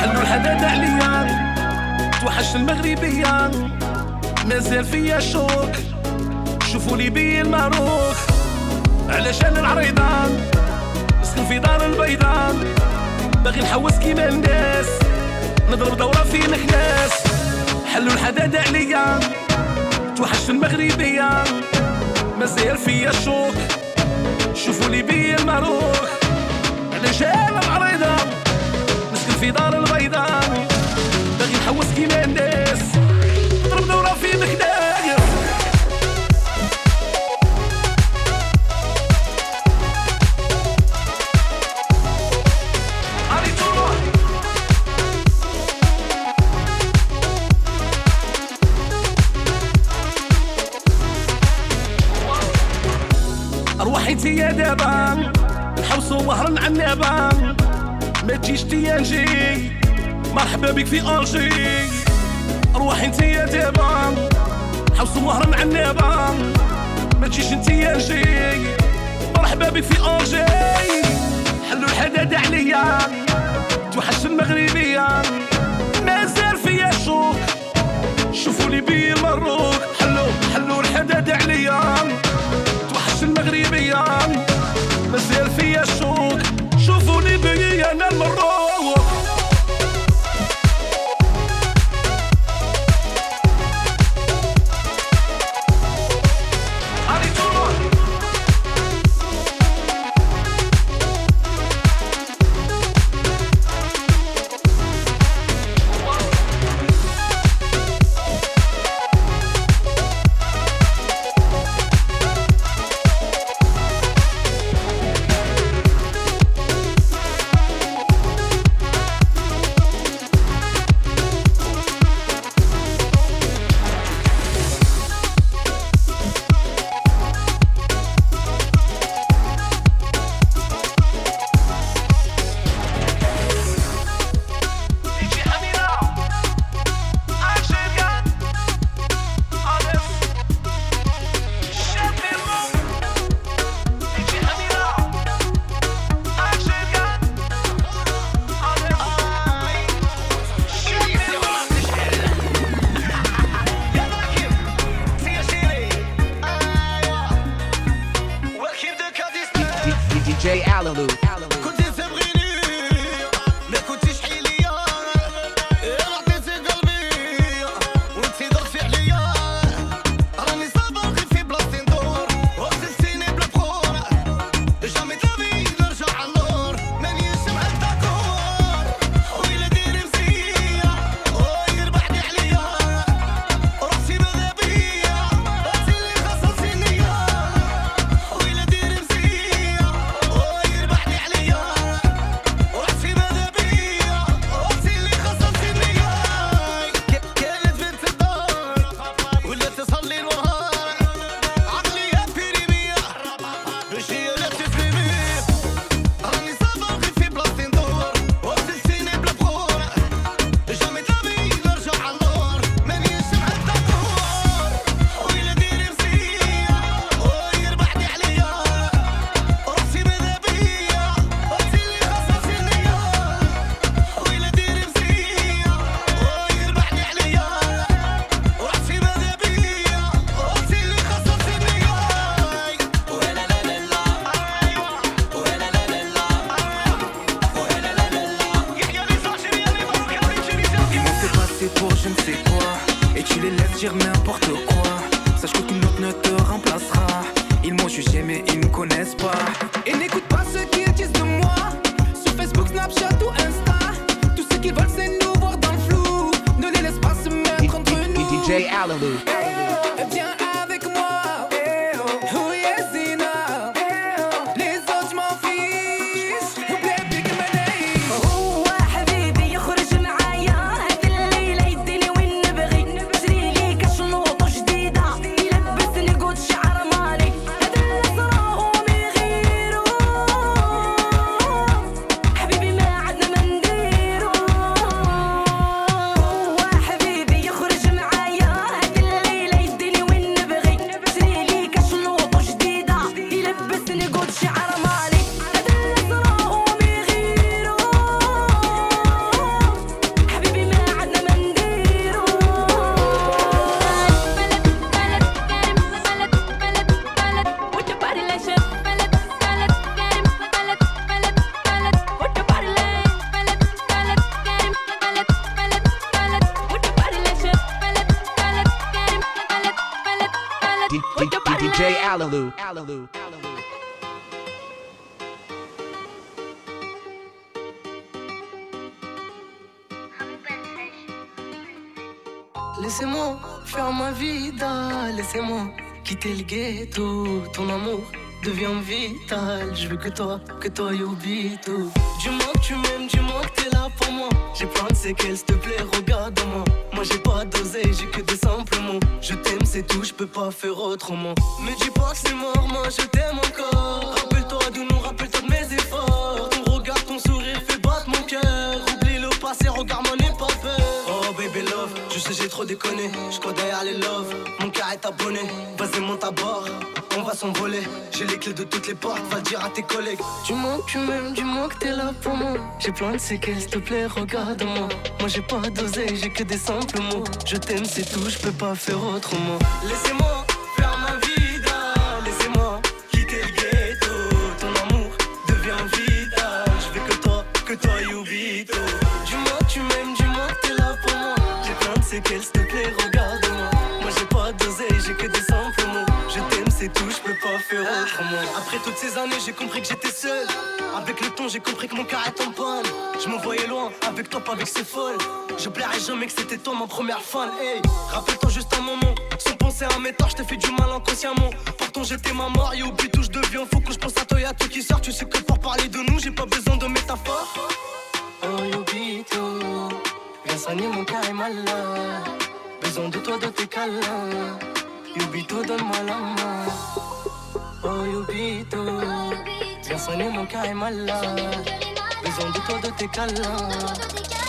حلو الحداد عليا توحش المغربية مازال فيا شوك شوفوا لي بي المعروف علاش أنا العريضان نسكن في دار البيضاء باغي نحوس كيما الناس نضرب دورة في نخلاس حلو الحداد عليا توحش المغربية مازال فيا شوك شوفوا لي بي المعروف علاش أنا العريضان. في دار البيضاء باغي نحوس كيما الناس. ضرب دورة في مكناس أرواحي تيا دابا. نحوسو وهرن عنابا ما تجيش تيانجي مرحبا بك في أنجي. روحي أنت يا دابا. حوس المهرة مع النابا. ما تجيش انت جي مرحبا بك في أنجي. حلو الحدادة عليا. توحش المغربية. مازال فيا شوك شوفوا لي بي المروك حلو حلو الحدادة عليا. Quitter le ghetto. Ton amour devient vital. Je veux que toi, que toi, Yobito. Dis-moi que tu m'aimes, dis-moi que t'es là pour moi. J'ai plein de séquelles, s'il te plaît, regarde-moi. Moi j'ai pas dosé, j'ai que des simples mots. Je t'aime, c'est tout, je peux pas faire autrement. Me dis pas que c'est mort, moi je t'aime encore. Rappelle-toi de nous, rappelle-toi trop. Je crois derrière les love, mon cœur est abonné. Vas-y monte à bord, on va s'envoler. J'ai les clés de toutes les portes, va le dire à tes collègues. Dis-moi que tu m'aimes, dis-moi que t'es là pour moi. J'ai plein de séquelles, s'il te plaît, regarde-moi. Moi j'ai pas dosé, j'ai que des simples mots. Je t'aime, c'est tout, je peux pas faire autrement. Laissez-moi s'il te plaît, regarde-moi. Moi j'ai pas dosé, j'ai que des simples mots. Je t'aime, c'est tout, je peux pas faire autrement. Après toutes ces années, j'ai compris que j'étais seul. Avec le temps, j'ai compris que mon cœur est en panne. Je me voyais loin, avec toi, pas avec ces folles. J'oublierai jamais que c'était toi ma première fan. Hey, rappelle-toi juste un moment. Sans penser à mes torts, je t'ai fait du mal inconsciemment. Pourtant, j'étais ma mort, et au but où je deviens. Faut que je pense à toi et à tout qui sort. Tu sais que pour parler de nous, j'ai pas besoin de métaphores. Oh Yobito, viens soigner mon cœur est malade. Besoin de toi, de tes câlins. Yobito, donne-moi la main. Oh Yobito, viens soigner mon cœur est malade. Besoin de toi, de tes câlins.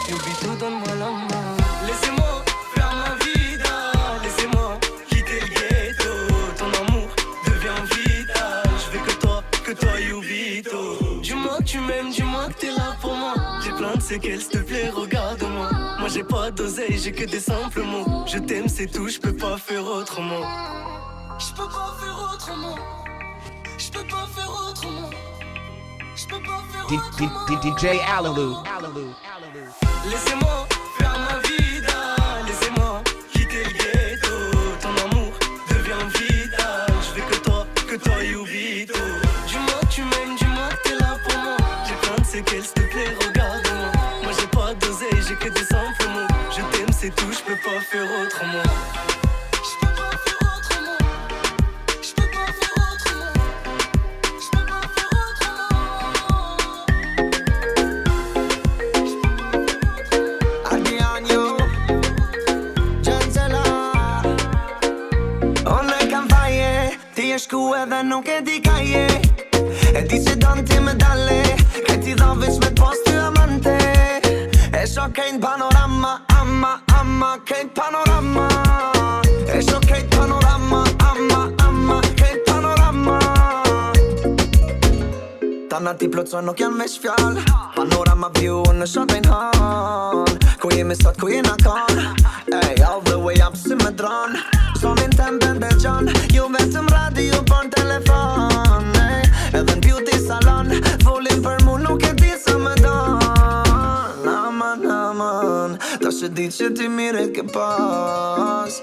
Yobito, donne-moi la main. Laissez-moi faire ma vida. Laissez-moi quitter le ghetto. Ton amour devient vital. Je veux que toi, que toi, Yubito. Dis-moi que tu m'aimes, dis-moi que t'es là pour de séquelles, s'il te plaît, regarde-moi. Moi j'ai pas d'oseille, j'ai que des simples mots. Je t'aime, c'est tout, je peux pas faire autrement. Je peux pas faire autrement. Je peux pas faire autrement. Je peux pas faire autrement. DJ. Alaloo. Laissez-moi j'ai que des simples mots. Je t'aime, c'est tout, je peux pas faire autrement. schuhe, wenn nun geht die Kaie. Die Sedante Medaille, hätte ich da, wenn ich mit Post E sho kejn panorama Amma, amma, kejn panorama. E sho kejn panorama Amma, amma, kejn panorama. Tana ti plotëson nuk janë me shfjall Panorama view në shopping hall. Ku jemi sot, ku jena kon? Ey, all the way up si me dron. Zonin tem ben begjon Ju vetëm radio për telefon. Ey, edhe në beauty salon Folin për mu nuk e Ta shë di që ti mire ke pas.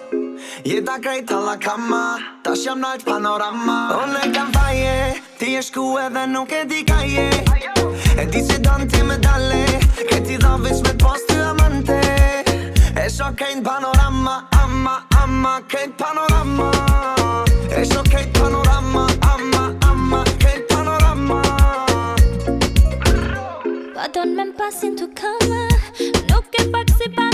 Jeta krejt alla kama Tash jam nalt panorama. Unë e kam faje Ti e shku edhe nuk e di ka je. E di që don ti me dalle Ke ti dha veç me post ty amante. E sho kejn panorama Amma, amma, kejn panorama. E sho kejn panorama Amma, amma, kejn panorama. Vadon men pasin tu kama Nuk e pak si panorama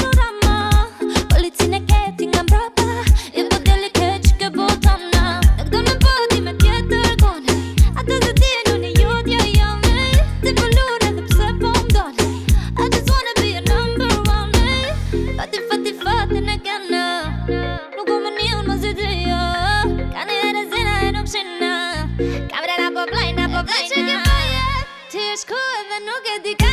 esku hemen nuke dik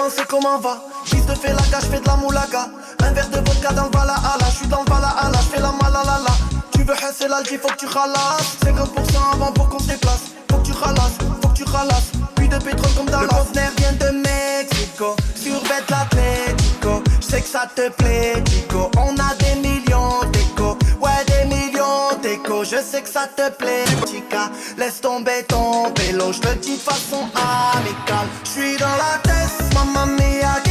comment c'est comment va? Fils te fais la fais de la moulaga. Un verre de vodka dans le Valhalla J'suis dans le Valhalla, j'fais la malalala. Tu veux hasser l'algi, faut que tu ralasses. 50% avant pour qu'on se déplace. Faut que tu ralasses, faut que tu ralasses. Puis de pétrole comme dans Le conteneur vient de Mexico. Survête l'Atlético J'sais que ça te plaît Chico On a des millions Je sais que ça te plaît Chica. Laisse tomber ton vélo Je te dis de façon amicale. J'suis dans la tête Mamma mia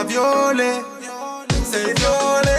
la viole, se viole.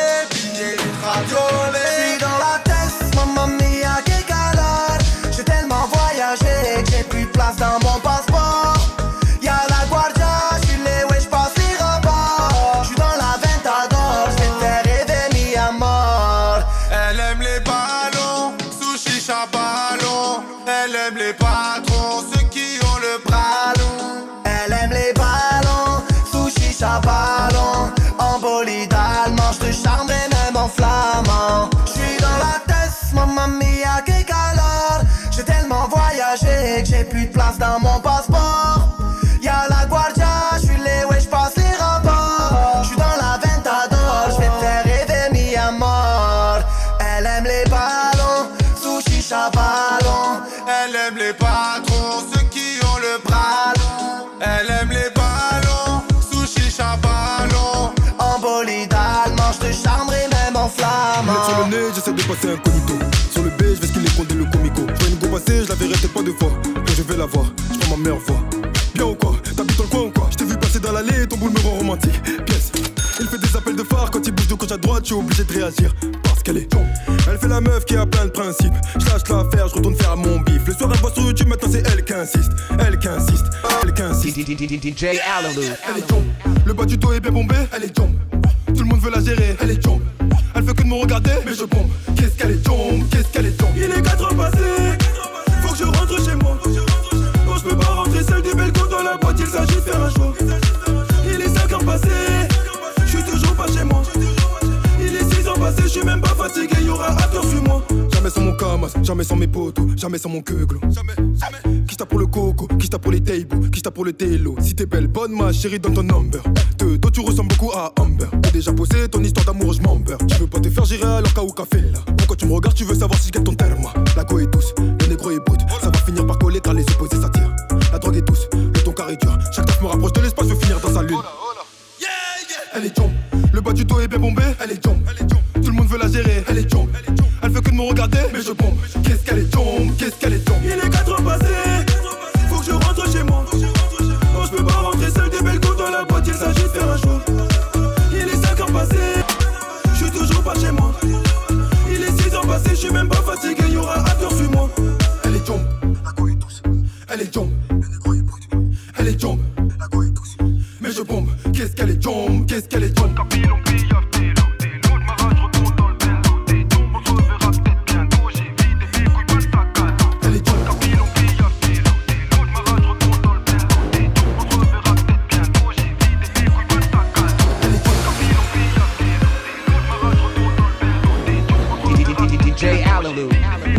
Ma meilleure voix. Bien ou quoi? T'habites dans le coin ou quoi? Je t'ai vu passer dans l'allée, ton boule me rend romantique. Pièce. Il fait des appels de phare quand il bouge de gauche à droite, je suis obligé de réagir. Parce qu'elle est. Elle fait la meuf qui a plein de principes. Je lâche l'affaire, je retourne faire mon bif. Le soir, elle voit sur YouTube, maintenant c'est elle qui insiste. Elle qui insiste, elle qui insiste. DJ Alaloo. Elle est tombe. Le bas du dos est bien bombé, elle est tombe. Tout le monde veut la gérer, elle est tombe. Elle veut que de me regarder, mais je pompe. Qu'est-ce qu'elle est tombe, qu'est-ce qu'elle est Il est 5 ans passé, je suis toujours pas chez moi. Il est 6 ans passé, je suis même pas fatigué, y aura acteur sur moi. Jamais sans mon camas, jamais sans mes potos, jamais sans mon queugle. Jamais, jamais. Qui t'a pour le coco, qui t'a pour les tables, qui t'a pour le télo. Si t'es belle, bonne ma chérie, donne ton number. Deux, toi tu ressembles beaucoup à Amber. T'as déjà posé ton histoire d'amour, je m'ember. Tu veux pas te faire gérer alors qu'à ou café là. Pourquoi tu me regardes, tu veux savoir si je gagne ton terme. La go est douce, je bombe Hallelujah.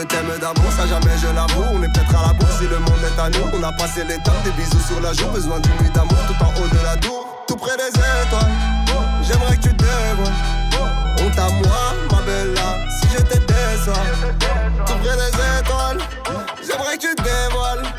je t'aime d'amour, ça jamais je l'avoue. On est peut-être à la bourse si le monde est à nous. On a passé les temps, des bisous sur la joue. Besoin d'une nuit d'amour tout en haut de la tour, tout près des étoiles. J'aimerais que tu te vois. Honte à moi, ma belle là, si je te déçois. Tout près des étoiles, j'aimerais que tu te dévoiles.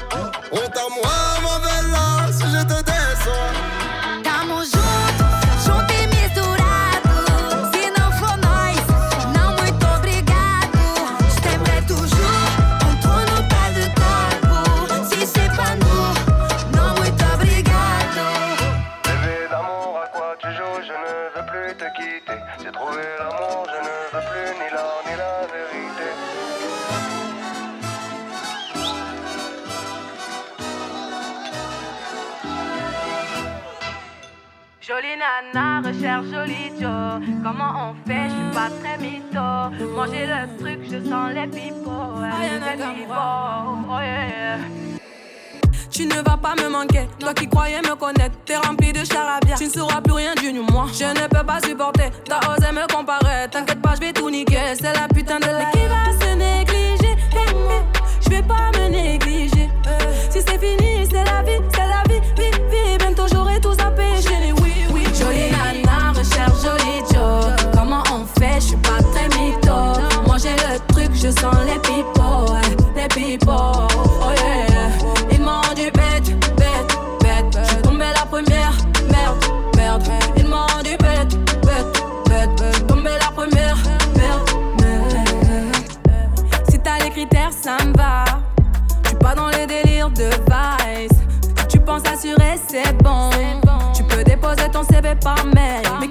Comment on fait, je suis pas très mytho. Manger le truc, je sens les pipots. Ah, tu ne vas pas me manquer, toi qui croyais me connaître, t'es rempli de charabia. Tu ne sauras plus rien du moi. Je ne peux pas supporter, t'as osé me comparer. T'inquiète pas, je vais tout niquer, c'est la putain de la. Qui va se négliger, eh, eh. je vais pas me négliger. Euh. Si c'est fini, c'est la vie, c'est la vie. les people, les people. Oh yeah, ils m'ont du bête, bête, bête. Je tombé la première, merde, merde. Ils m'ont du bête, bête, bête. Je tombé la première, merde, merde. Si t'as les critères, ça me va. Tu pas dans les délires de vice. Tu penses assurer, c'est bon. Tu peux déposer ton CV par mail.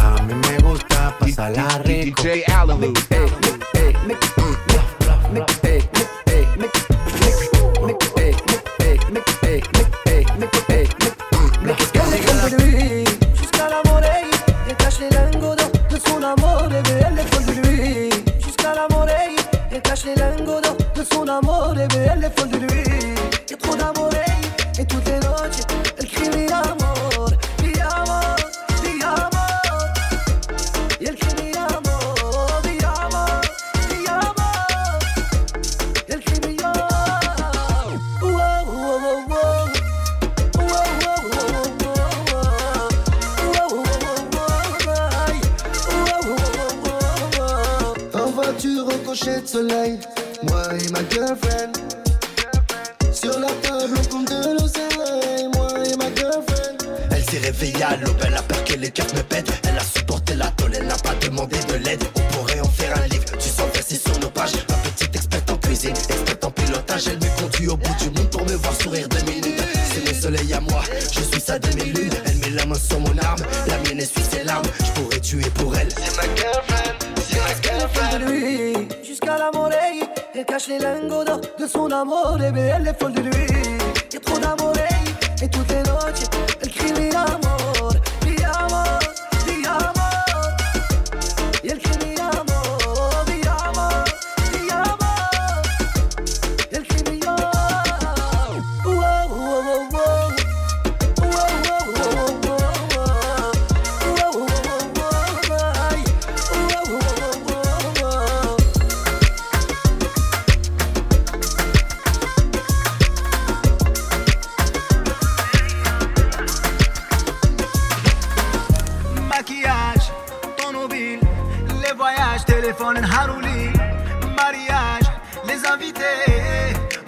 A mí me gusta pasarla rico. DJ Allen. les voyages, téléphone Harouli, mariage, les invités,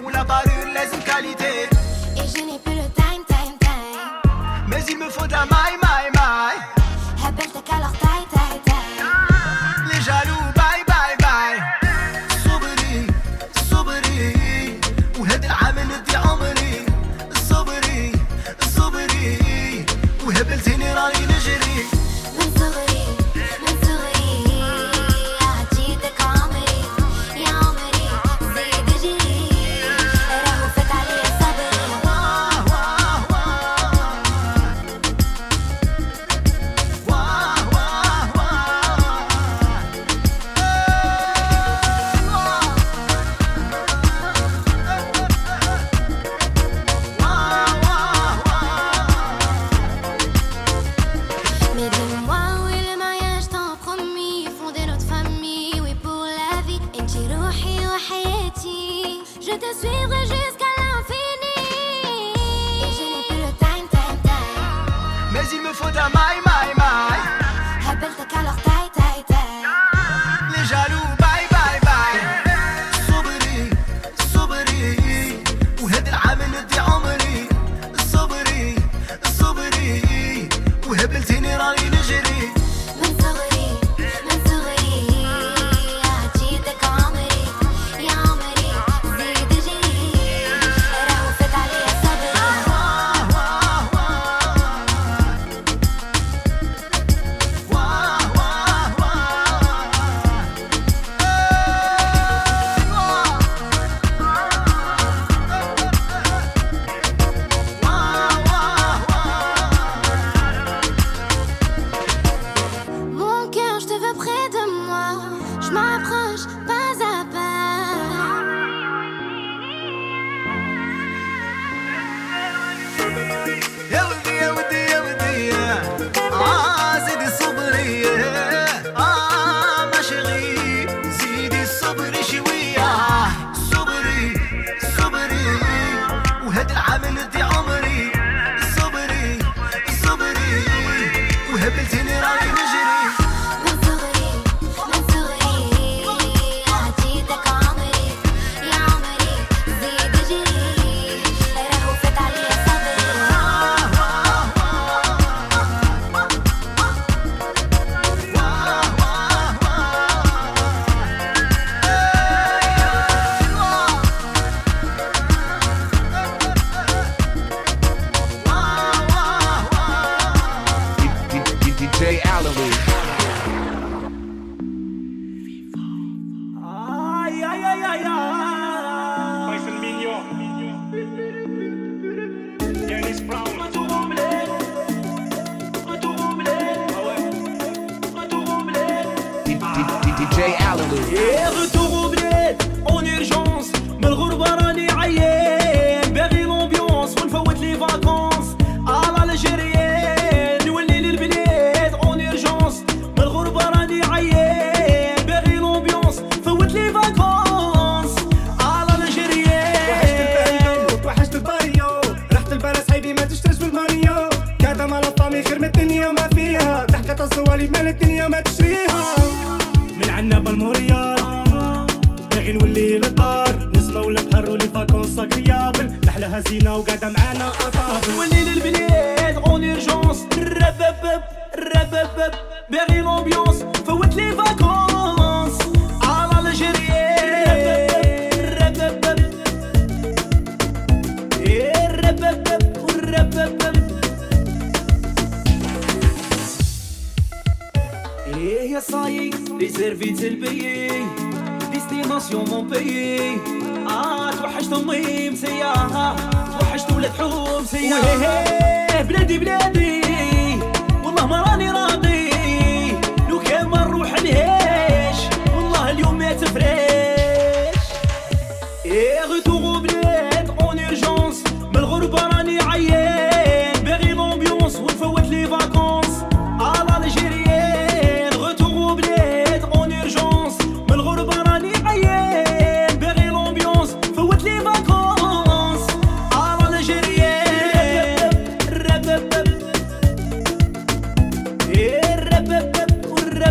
ou la parure, les qualités. Et je n'ai plus le time, time, time. Mais il me faut de la maille, maille, maille. Appelle ta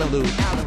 Hallelujah.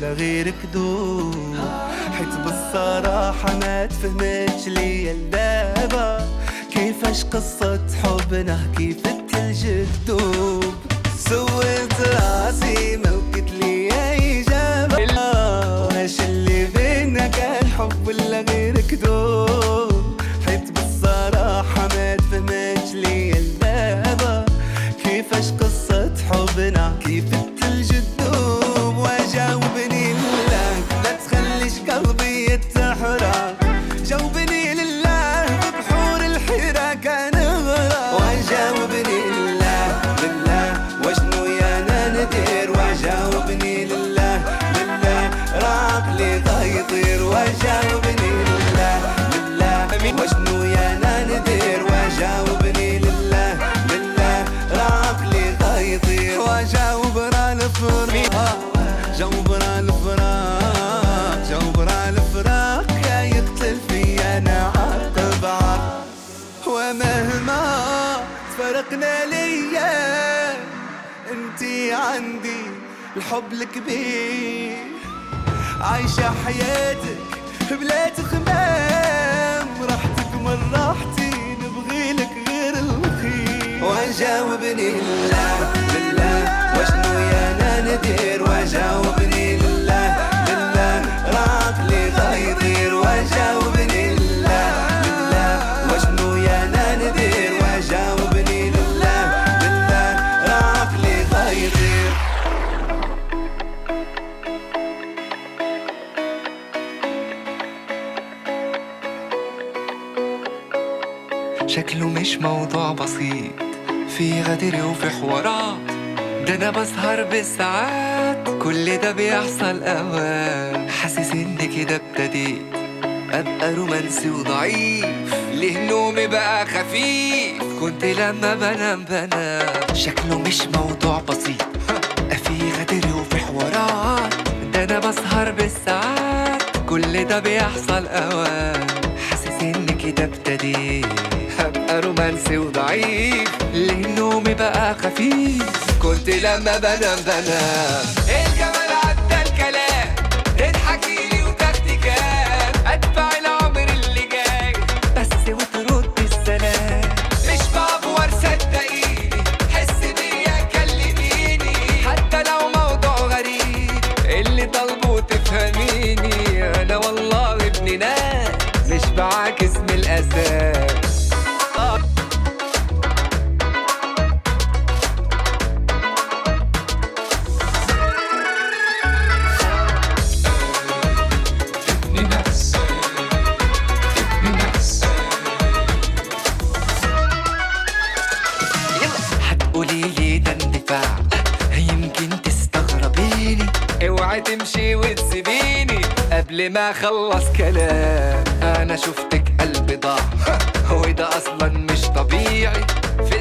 la الحب الكبير. عايشة حياتك بلا تخمام راحتك من راحتي نبغي لك غير الخير. وجاوبني لا بالله. وشنو يا ندير وجاوبني مخاطري وفي حوارات. ده أنا بسهر بالساعات. كل ده بيحصل أوقات. حاسس إن كده ابتديت. أبقى رومانسي وضعيف. ليه نومي بقى خفيف؟ كنت لما بنام بنام. شكله مش موضوع بسيط. في غدر وفي حوارات. ده أنا بسهر بالساعات. كل ده بيحصل أوقات. حاسس إن كده ابتديت. هبقى رومانسي وضعيف ليه نومي بقى خفيف. كنت لما بنام بنام. إيه قولي لي ده اندفاع. يمكن تستغربيني. اوعي تمشي وتسيبيني. قبل ما أخلص كلام أنا شفتك قلبي ضاع. وده أصلا مش طبيعي. في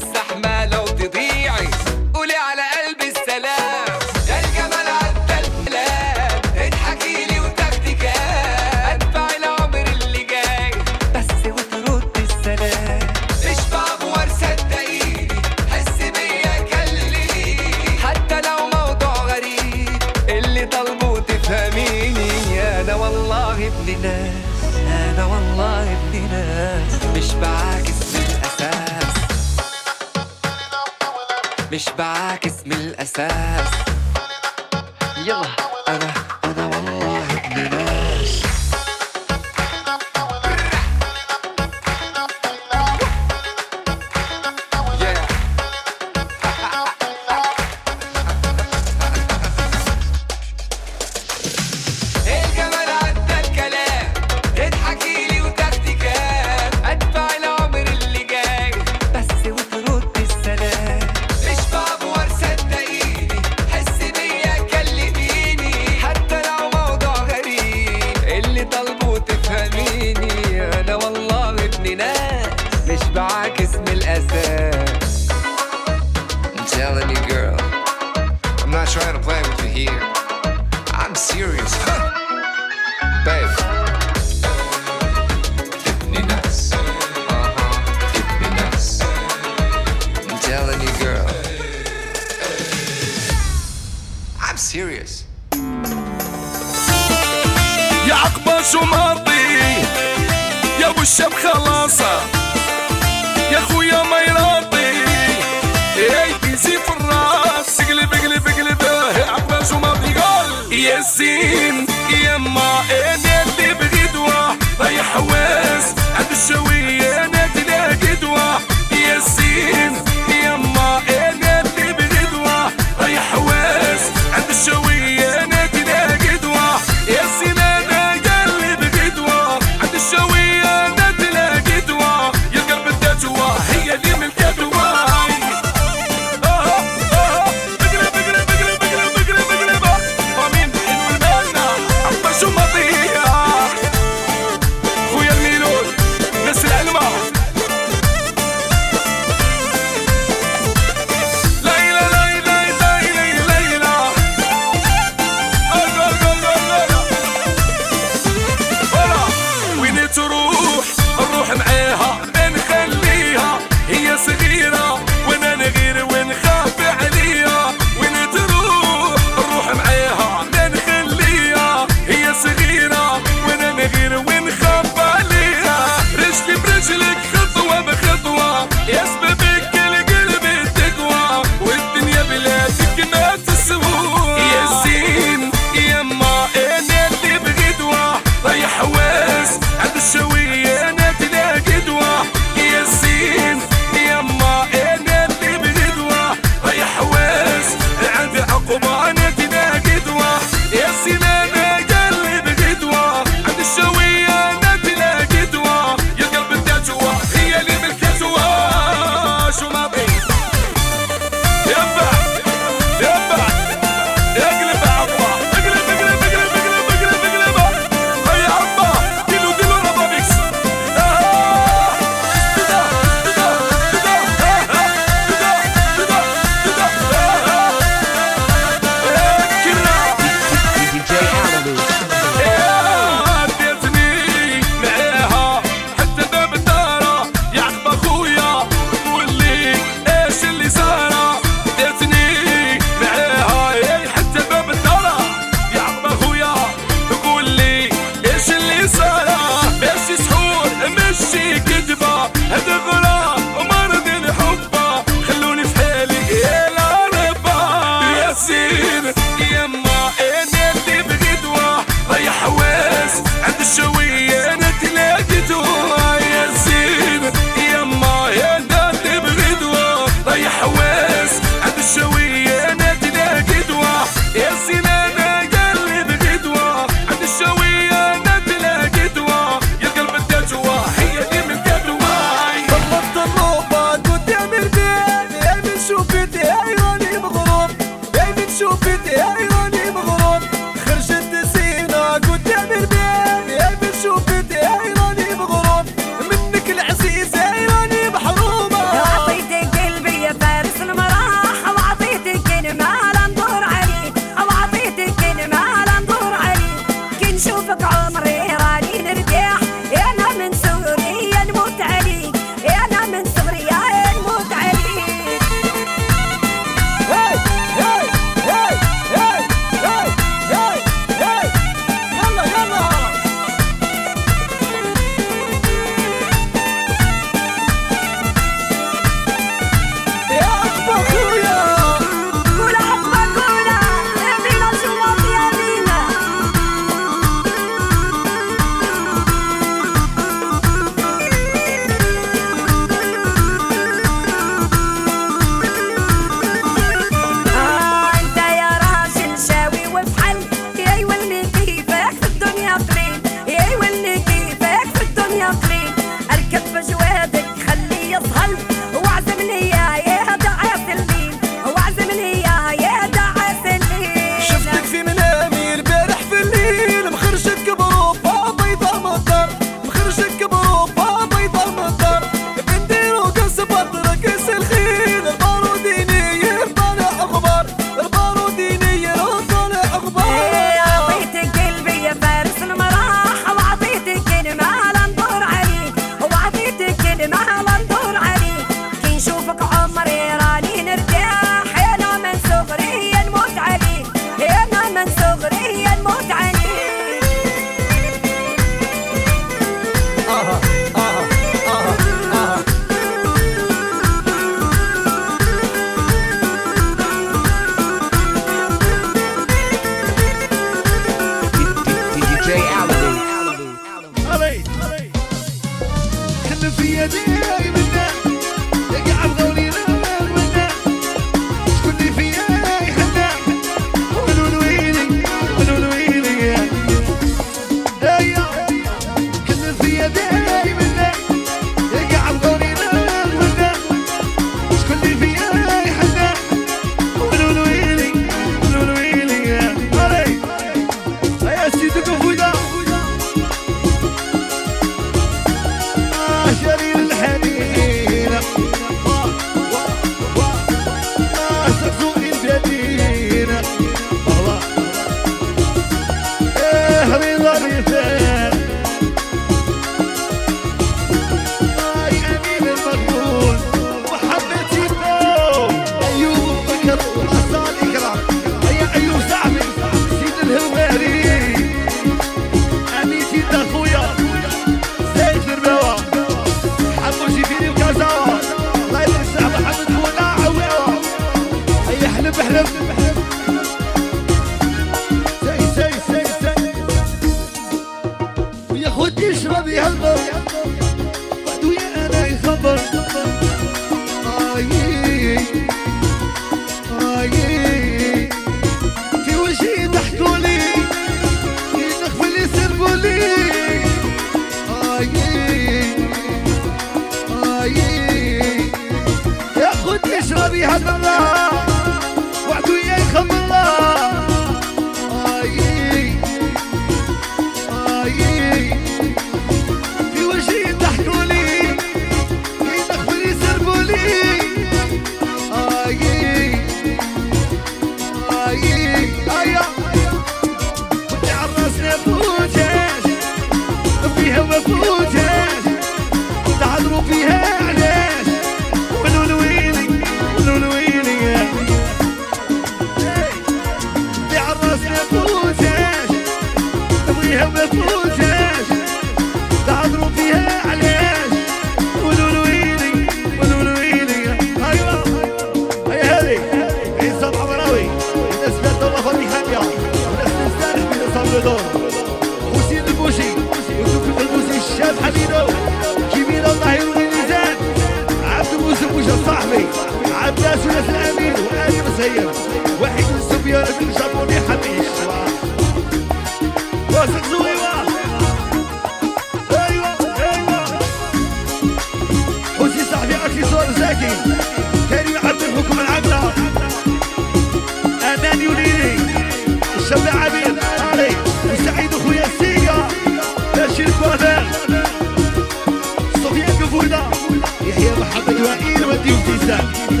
Ibiza.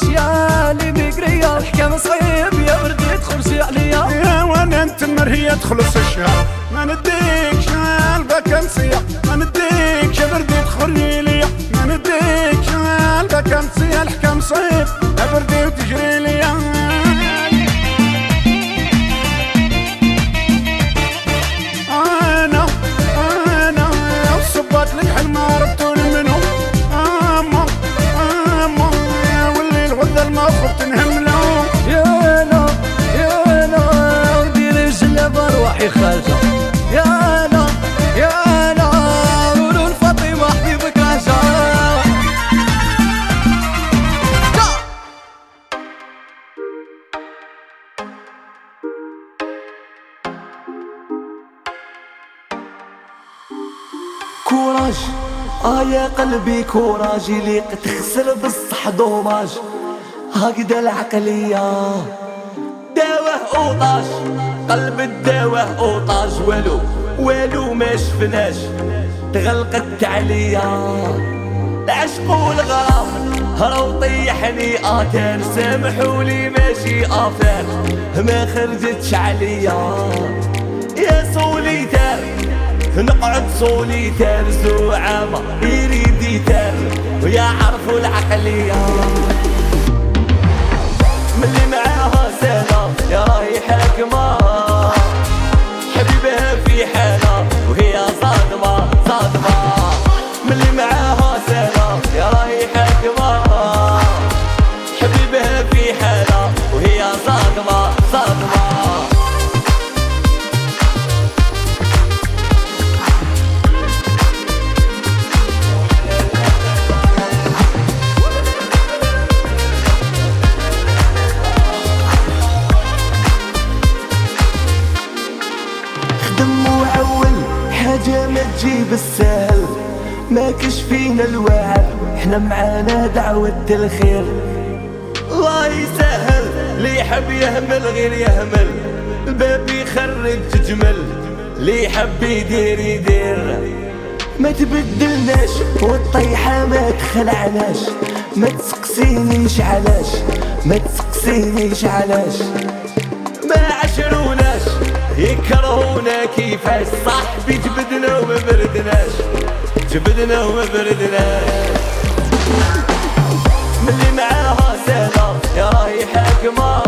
شيالي بقرية. الحكام صعيب يا وردي تخرسي عليا يا وأنا أنت مرهية تخلص الشهر ما نديكش شال بكنسية. ما نديكش شبردي تخري ليا ما نديك شال بكنسية. الحكام صعيب. يا بردي وتجري ليا قلبي كوراج ليق تخسر بصح دوماج. هكذا العقلية. داوه أوطاج. قلب الداوه أوطاج. والو والو ما شفناش. تغلقت عليا. العشق والغرام. هرو طيحني آتان. سامحولي ماشي آفان. ما خرجتش عليا. يا سوليتار نقعد سوليتار زعامة يريد يتار ويا عرفوا العقلية ملي معاها سنة يا راهي حاكمة حبيبها في حالة وهي صادمة صادمة. الوعد إحنا معانا دعوة الخير. الله يسهل. اللي يحب يهمل غير يهمل. الباب يخرج تجمل. اللي يحب يدير يدير. ما تبدلناش والطيحة ما تخلعناش. ما تسقسينيش علاش. ما تسقسينيش علاش. ما عشروناش يكرهونا كيفاش. صاحبي جبدنا وما بردناش. جبدنا وما بردناش ملي معاها سنة يا راهي حاكمة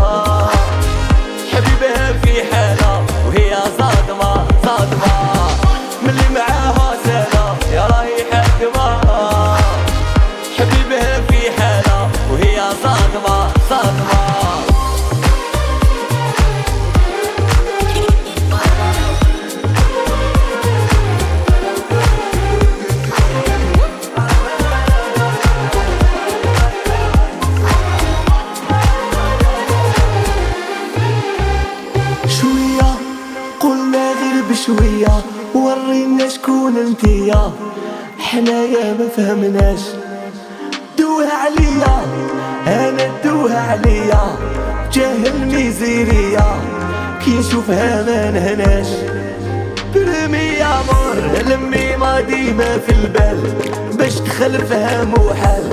حنايا ما فهمناش. دوها عليا. أنا دوها عليا. جاهل misère يا. كي نشوفها ما نهناش. premier amour l'ami ما ديما في البال. باش تخلفها محال.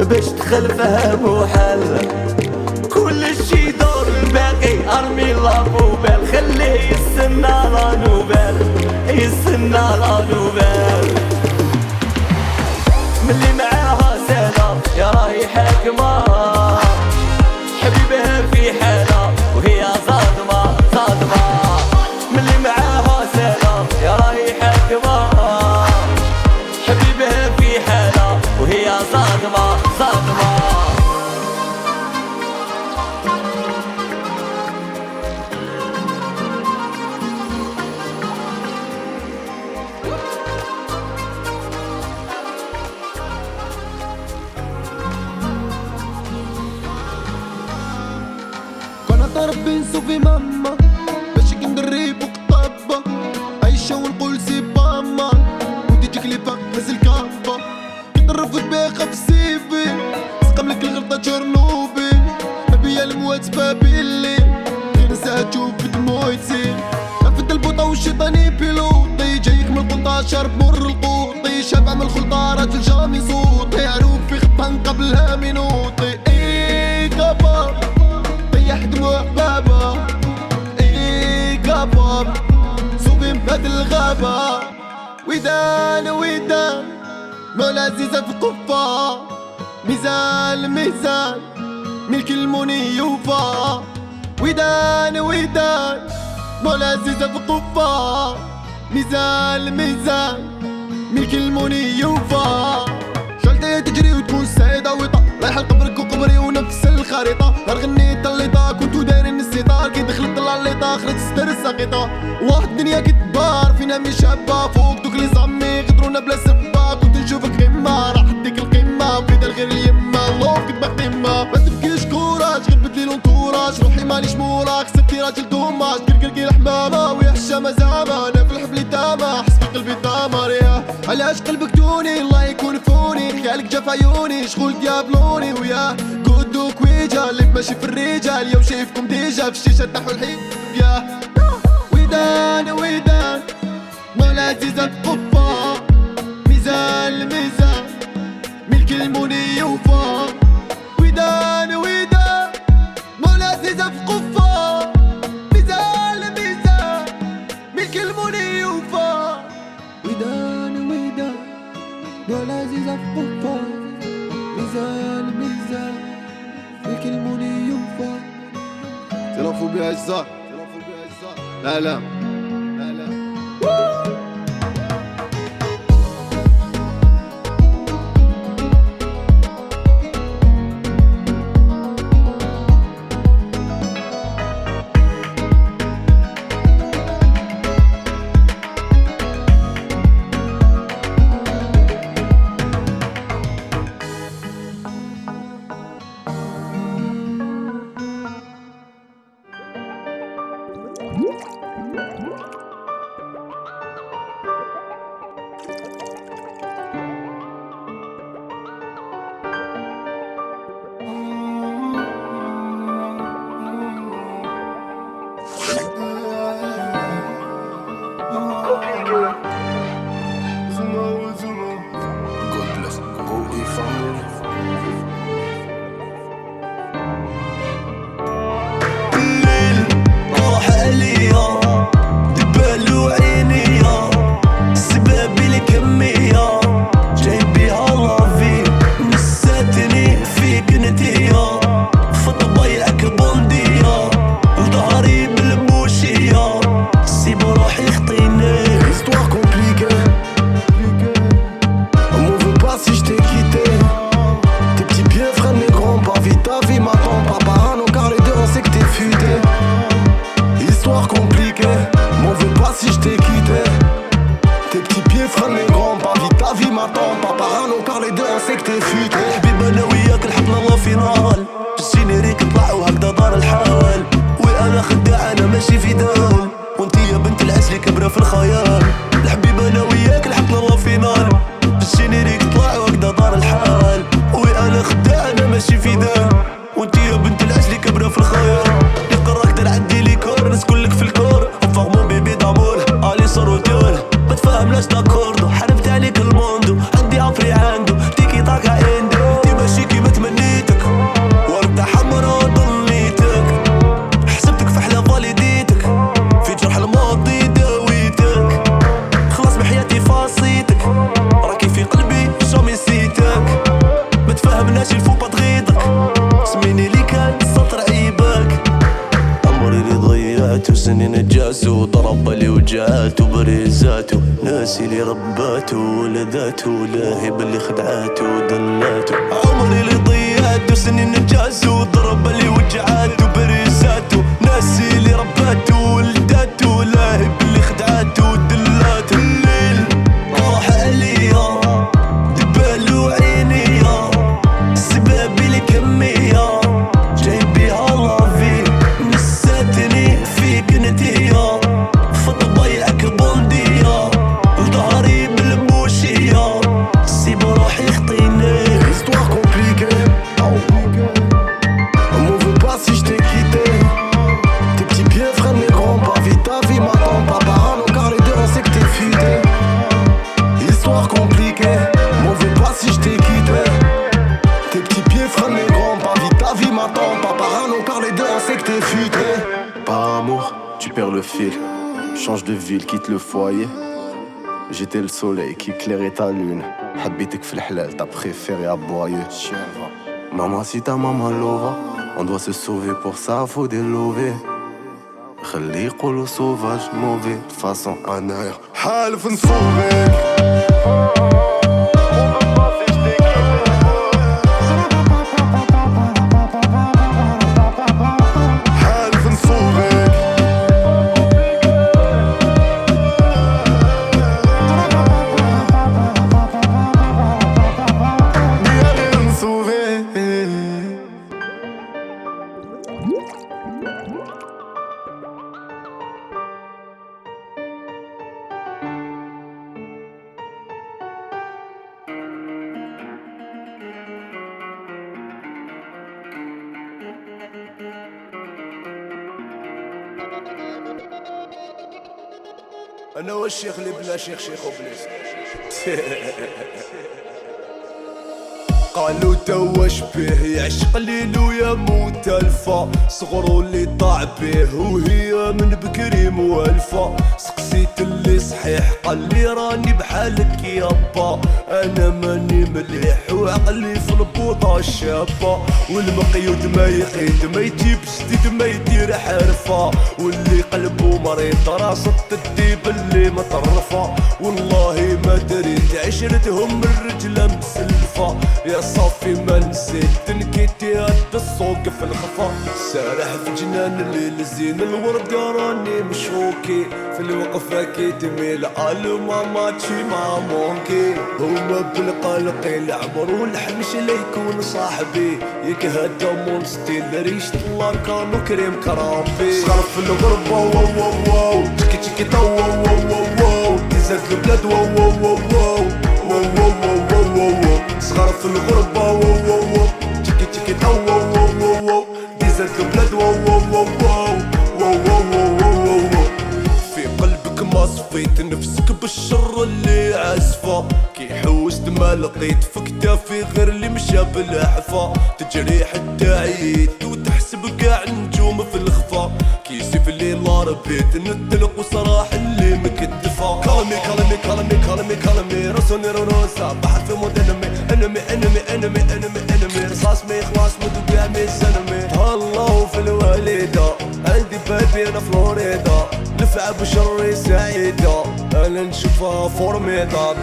باش تخلفها محال. ارمي la poubelle خليه يستنى لا نوبال يستنى لا نوبال ملي معاها سنة يا راهي حاكمة صوفي ماما باش كندرب وقطابة. عايشة ونقول سي باما ودي تجيك لي فاق بس الكابة. كنرفض باقة في سيفي. سقم لك الغلطة تشرنوبل بيا الموات بابيلي غير نساها تشوف دموعي تسيل نفد البوطة والشيطاني بيلوطي جايك من القنطة شارب القوطي. شابع من الخلطة ودان ودان مولا عزيزة في قفة ميزان ميزان ملك المني يوفى ودان ودان مولا عزيزة في قفة ميزان ميزان ملك المني يوفى شلتي تجري وتكون سعيدة وطا رايحة لقبرك وقبري ونفس الخريطة. نهار غنيت الليطة كنتو دايرين السيطار كي دخلت الليطة خرجت ستر الساقطة واحد الدنيا كتبار فينا مش شابة. فوق دوك les amis غدرونا بلا سبة. كنت نشوفك غيمة راح ديك القمة. في دار غير اليمة الله كنت بخدمة ما تبكيش courage غير بدلي l'entourage روحي مانيش موراك سبتي راجل dommage. كركركي الحمامة ويا الشامة زعمة أنا في الحفل تامة. قلبي تدمر يا. علاش قلبك دوني؟ الله يكون فوني. خيالك جاف عيوني. شغل ديابلوني ويا. كودو كويجا اللي ماشي في الرجال. يوم شايفكم ديجا في الشيشة تحو الحيط يا. ويدان ويدان. مولا عزيزة تقفى ميزان الميزان ملك الموني وفا ويدان ويدان. مولا عزيزة تقفى ينفض ميزان ميزان فيك المني ينفض تلفوا بعزة لا لا لا لا de ville, quitte le foyer. J'étais le soleil qui éclairait ta lune. Habitek fil t'as préféré aboyer. Maman, si ta maman lova, on doit se sauver pour ça, faut délover. خلي يقولوا سوفاج موفي والشيخ اللي بلا شيخ شيخ وبليس قالوا توا شبيه يعشق ليل ويموت الفا. صغرو اللي طاع بيه وهي من بكري موالفة سقسيت اللي صحيح قال لي راني بحالك يابا أنا ماني مليح وعقلي في البوطة الشابة. والمقيود ما يقيد ما يجيب جديد ما يدير حرفة. واللي قلبه مريض راسه الديب اللي مطرفة. والله ما دريت عشرتهم الرجلة مسلفة. يا صافي ما نسيت تنكيتي هاد السوق في الخفا سارح في جنان الليل زين الوردة راني مشوكي. في الوقفة كي تميل ألو ماما تشي ما مونكي. هما بالقلق العمر والحمش اللي يكون صاحبي. يكهد مون ستيل ريشة الله كانو كريم كرامبي. صغر في الغربة واو واو واو. تكي تكي تو واو واو واو تزاد البلاد واو واو. واو واو واو واو واو. صغار في الغربة وو وو وو تشكي تشكي تو وو وو وو ديزل البلاد وو وو وو صفيت نفسك بالشر اللي عزفة. كي حوست ما لقيت في كتافي غير اللي مشى بالحفا تجري حتى عييت وتحسب كاع نجوم في الخفا. كي سيف الليل ربيت نتلق وصراح اللي مكتفا كلمي كلمي كلمي كلمي كلمي رسوني روسا بحر في مود انمي. انمي انمي انمي انمي انمي. رصاص ما يخلص مدو كاع مي سنمي الله في الوالدة عندي بيبي أنا فلوريدا. نفع بشر سعيدة. أنا نشوفها فورميداب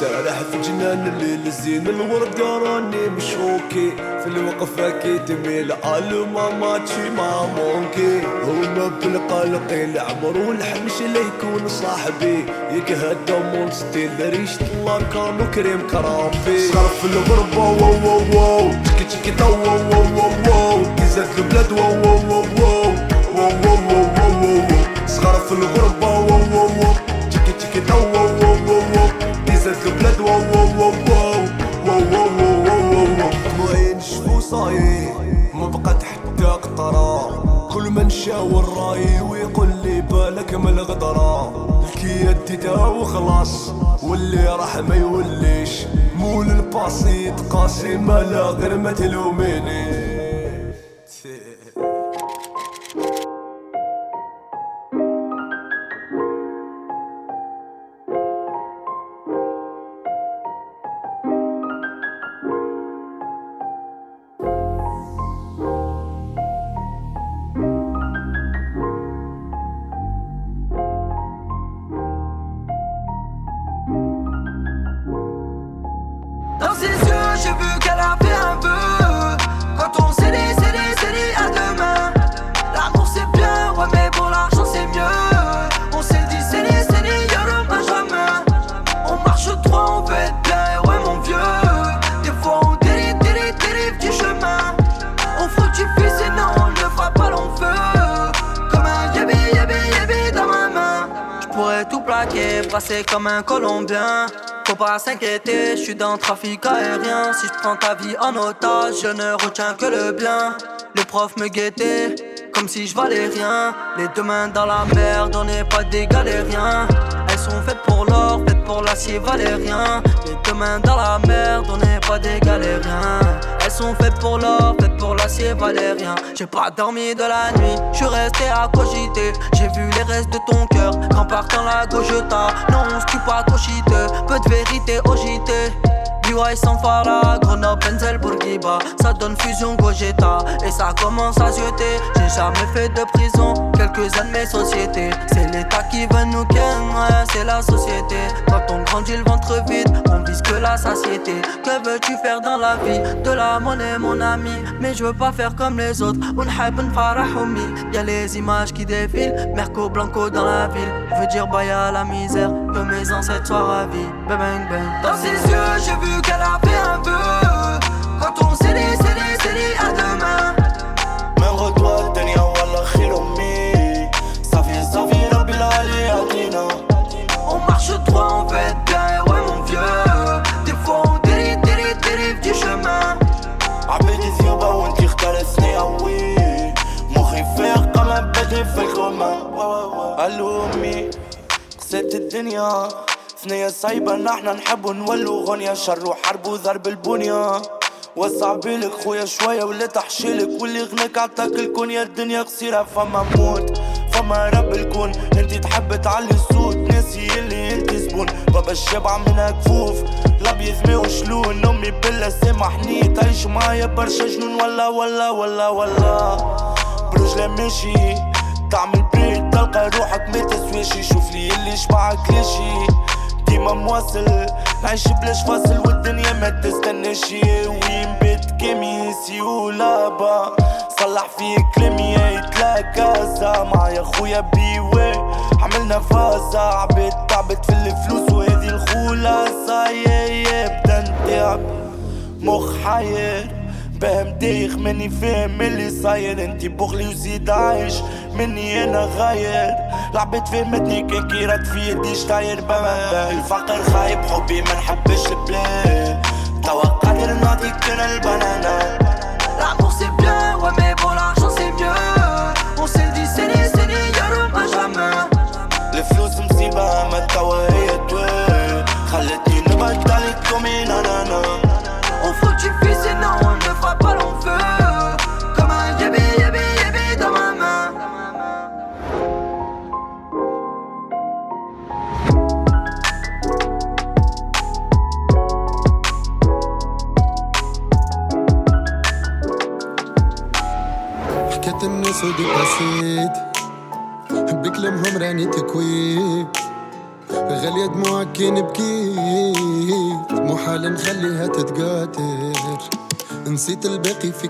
سارح في جنان الليل زين الورد راني مشوكي. في الوقفة كي تميل قالوا ماما تشي مع مونكي. هما بالقلق العمر والحمش لا يكون صاحبي. يكهد مونستي ريشة الله كانوا كريم كرامبي. صغر في الغربة واو واو واو. تشكي تشكي تو واو واو واو واو. تزاد البلاد واو واو. صغار في الغربة واو واو واو. تشكي تشكي تو واو واو واو واو. البلاد واو واو واو واو. واو واو واو واو واو طموحي نشفو صايي ما بقات حتى قطرة. كل ما نشاور راي ويقول بالك من الغدرة. الكي اديتها وخلاص واللي راح ما يوليش. مول الباسي يتقاسي ما لا غير ما تلوميني. Comme un Colombien. Faut pas s'inquiéter, je suis dans le trafic aérien. Si je prends ta vie en otage, je ne retiens que le bien. Les profs me guettaient, comme si je valais rien. Les deux mains dans la merde, on n'est pas des galériens. Elles sont faites pour l'or, faites pour l'acier valérien. Les deux dans la merde, on n'est pas des galériens. Elles sont faites pour l'or, faites pour l'acier valérien. J'ai pas dormi de la nuit, je suis resté à cogiter. J'ai vu les restes de ton cœur quand partant la Gojota. Non, on se tue pas cochiteux, peu de vérité au. BY sans Farah, Grenoble, Benzel, Bourguiba. Ça donne fusion Gogeta. Et ça commence à jeter J'ai jamais fait de prison Quelques-uns de mes sociétés. C'est l'état qui veut nous ken Ouais c'est la société. Quand on grandit le ventre vide On vise que la satiété. Que veux-tu faire dans la vie? De la monnaie mon ami. Mais je veux pas faire comme les autres. Farah Y'a les images qui défilent. Merco Blanco dans la ville. Je veux dire bye à la misère. Que mes ancêtres soient ravis. Bang bang. Dans ses yeux j'ai vu qu'elle a fait un peu Quand on s'est dit, s'est dit, s'est dit à demain من غدوة الدنيا والله خير أمي صافي صافي ربي العلي يعطينا On marche droit, on veut être bien, ouais mon vieux Des fois on dérive, dérive, dérive du chemin عبيتي ثيوبة وانتي اختلفتني قوي مخي فايق قمع بدي في الغمة الو امي قسيت الدنيا ثنية صعيبة نحنا نحبو نولو غنية شر وحرب وضرب البنية. وسع بالك خويا شوية ولا تحشيلك واللي غناك عطاك الكون يا الدنيا قصيرة فما موت فما رب الكون. أنت تحب تعلي الصوت ناسي اللي انت زبون بابا الشبع منها كفوف الأبيض ما وشلون. أمي بالله سامحني تعيش معايا برشا. جنون ولا ولا ولا ولا برجلة ماشي. تعمل بريد تلقى روحك ما تسويشي شوف لي اللي شبعك ليشي ديما مواصل. نعيش بلاش فاصل والدنيا ما تستناش. وين بيت كيميسي ولابا. صلح في كلامي يتلاقى معايا خويا بيوي. عملنا فازة. عبيد تعبت في الفلوس وهذه الخلاصة. يا يا بدا نتعب. مخ حير. باهم دايخ ماني فاهم اللي صاير. انتي بغلي وزيد عايش مني أنا غاير. العباد فهمتني كان كي رد في يدي شطاير الفقر خايب حبي ما نحبش البلاد توا قادر نعطيك انا البنانا. L'amour c'est bien,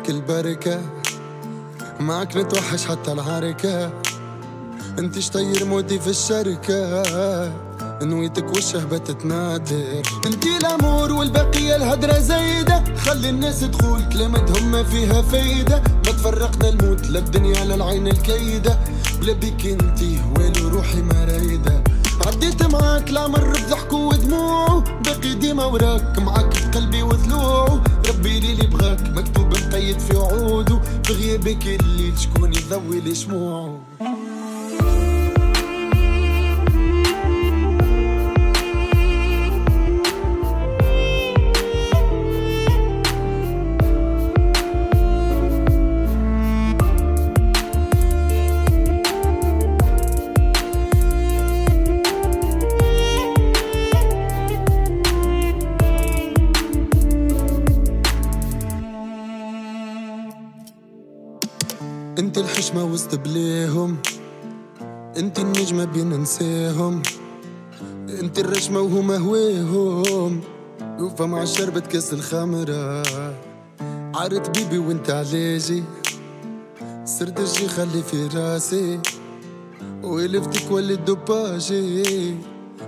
فيك البركة معك نتوحش حتى العركة انت شطير مودي في الشركة؟ نويتك والشهبة تتنادر؟ انتي الأمور والبقية الهدرة زايدة. خلي الناس تقول كلمتهم ما فيها فايدة. ما تفرقنا الموت لا الدنيا لا العين الكيدة بلا بيك انتي ويلو روحي ما رايدة عديت معاك العمر بضحك ودموع. باقي ديما وراك معاك بقلبي وضلوع ربي لي بغاك مكتوب مقيد في وعوده في غيابك الليل شكون يضوي لي شموعه بليهم. انت النجمة بين ننساهم انت الرشمة وهما هواهم وفا مع شربة كاس الخمرة. عارت بيبي وانت علاجي صرت الجي خلي في راسي. ولفتك ولي دباجي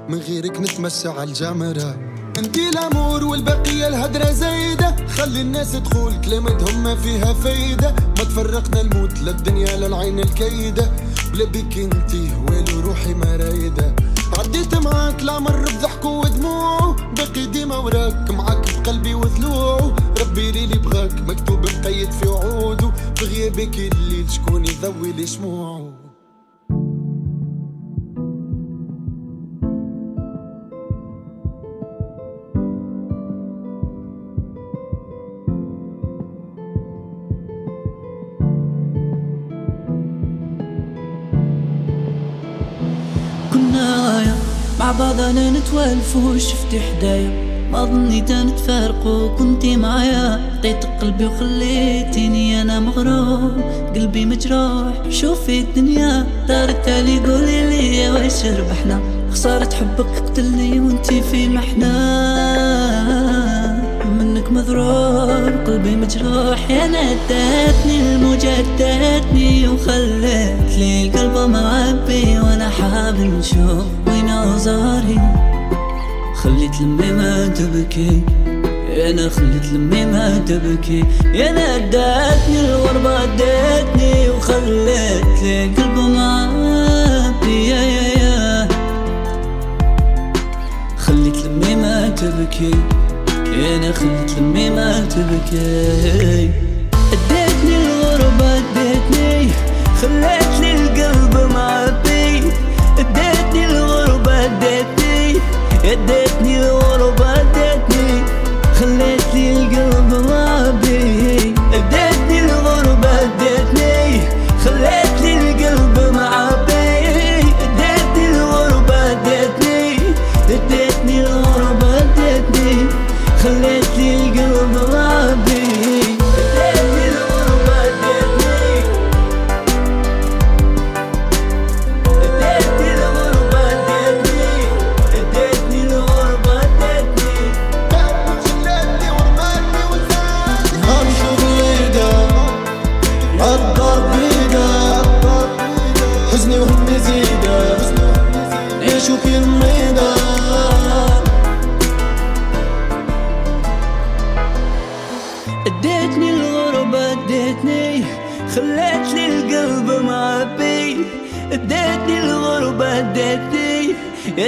من غيرك نتمشى على الجمرة. انتي الأمور والبقية الهدرة زايدة. خلي الناس تقول كلمتهم ما فيها فايدة. ما تفرقنا الموت لا العين الكيدة بلا بيك انتي ويلو روحي ما رايدة. عديت معاك العمر بضحك ودموع. باقي ديما وراك معاك بقلبي وثلوع ربي لي اللي بغاك مكتوب مقيد في وعوده. في غيابك الليل شكون يضوي لي شموعه بعضنا نتوالف وشفت حدايا. ما ظنيت نتفارقوا كنتي معايا. عطيت قلبي وخليتيني أنا مغروم. قلبي مجروح شوفي الدنيا. دارت علي قولي لي واش ربحنا. خسارة حبك قتلني وانتي في محنة. منك مضرور قلبي مجروح. يا نداتني الموجة داتني وخلت لي القلب معبي. وأنا حابب نشوف اوزاري خليت لمي ما تبكي. أنا خليت لمي ما تبكي. يا نداتني الغربة داتني وخلت لي القلب معبي يا يا يا. خليت لمي ما تبكي. أنا خليت لمي ما تبكي. اديتني الغربة اديتني خليت لي القلب معبي اديتني ورا بديتني خليت لي القلب رابي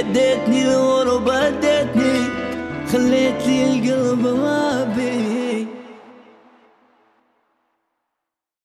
اديتني اديتني الغربة اديتني خليت لي القلب معبي